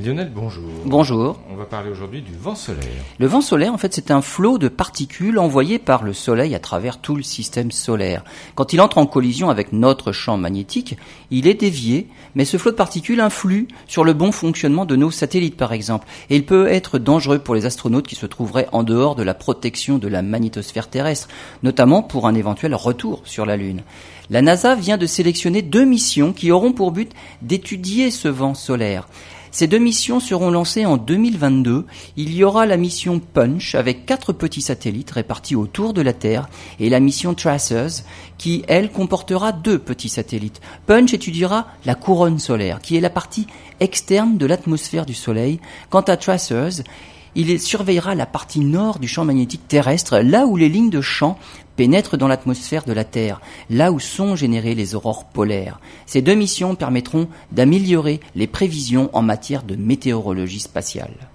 Lionel, bonjour. Bonjour. On va parler aujourd'hui du vent solaire. Le vent solaire, en fait, c'est un flot de particules envoyées par le Soleil à travers tout le système solaire. Quand il entre en collision avec notre champ magnétique, il est dévié, mais ce flot de particules influe sur le bon fonctionnement de nos satellites, par exemple. Et il peut être dangereux pour les astronautes qui se trouveraient en dehors de la protection de la magnétosphère terrestre, notamment pour un éventuel retour sur la Lune. La NASA vient de sélectionner deux missions qui auront pour but d'étudier ce vent solaire. Ces deux missions seront lancées en 2022. Il y aura la mission Punch avec quatre petits satellites répartis autour de la Terre et la mission Tracers qui, elle, comportera deux petits satellites. Punch étudiera la couronne solaire qui est la partie externe de l'atmosphère du Soleil. Quant à Tracers, il surveillera la partie nord du champ magnétique terrestre, là où les lignes de champ pénètrent dans l'atmosphère de la Terre, là où sont générées les aurores polaires. Ces deux missions permettront d'améliorer les prévisions en matière de météorologie spatiale.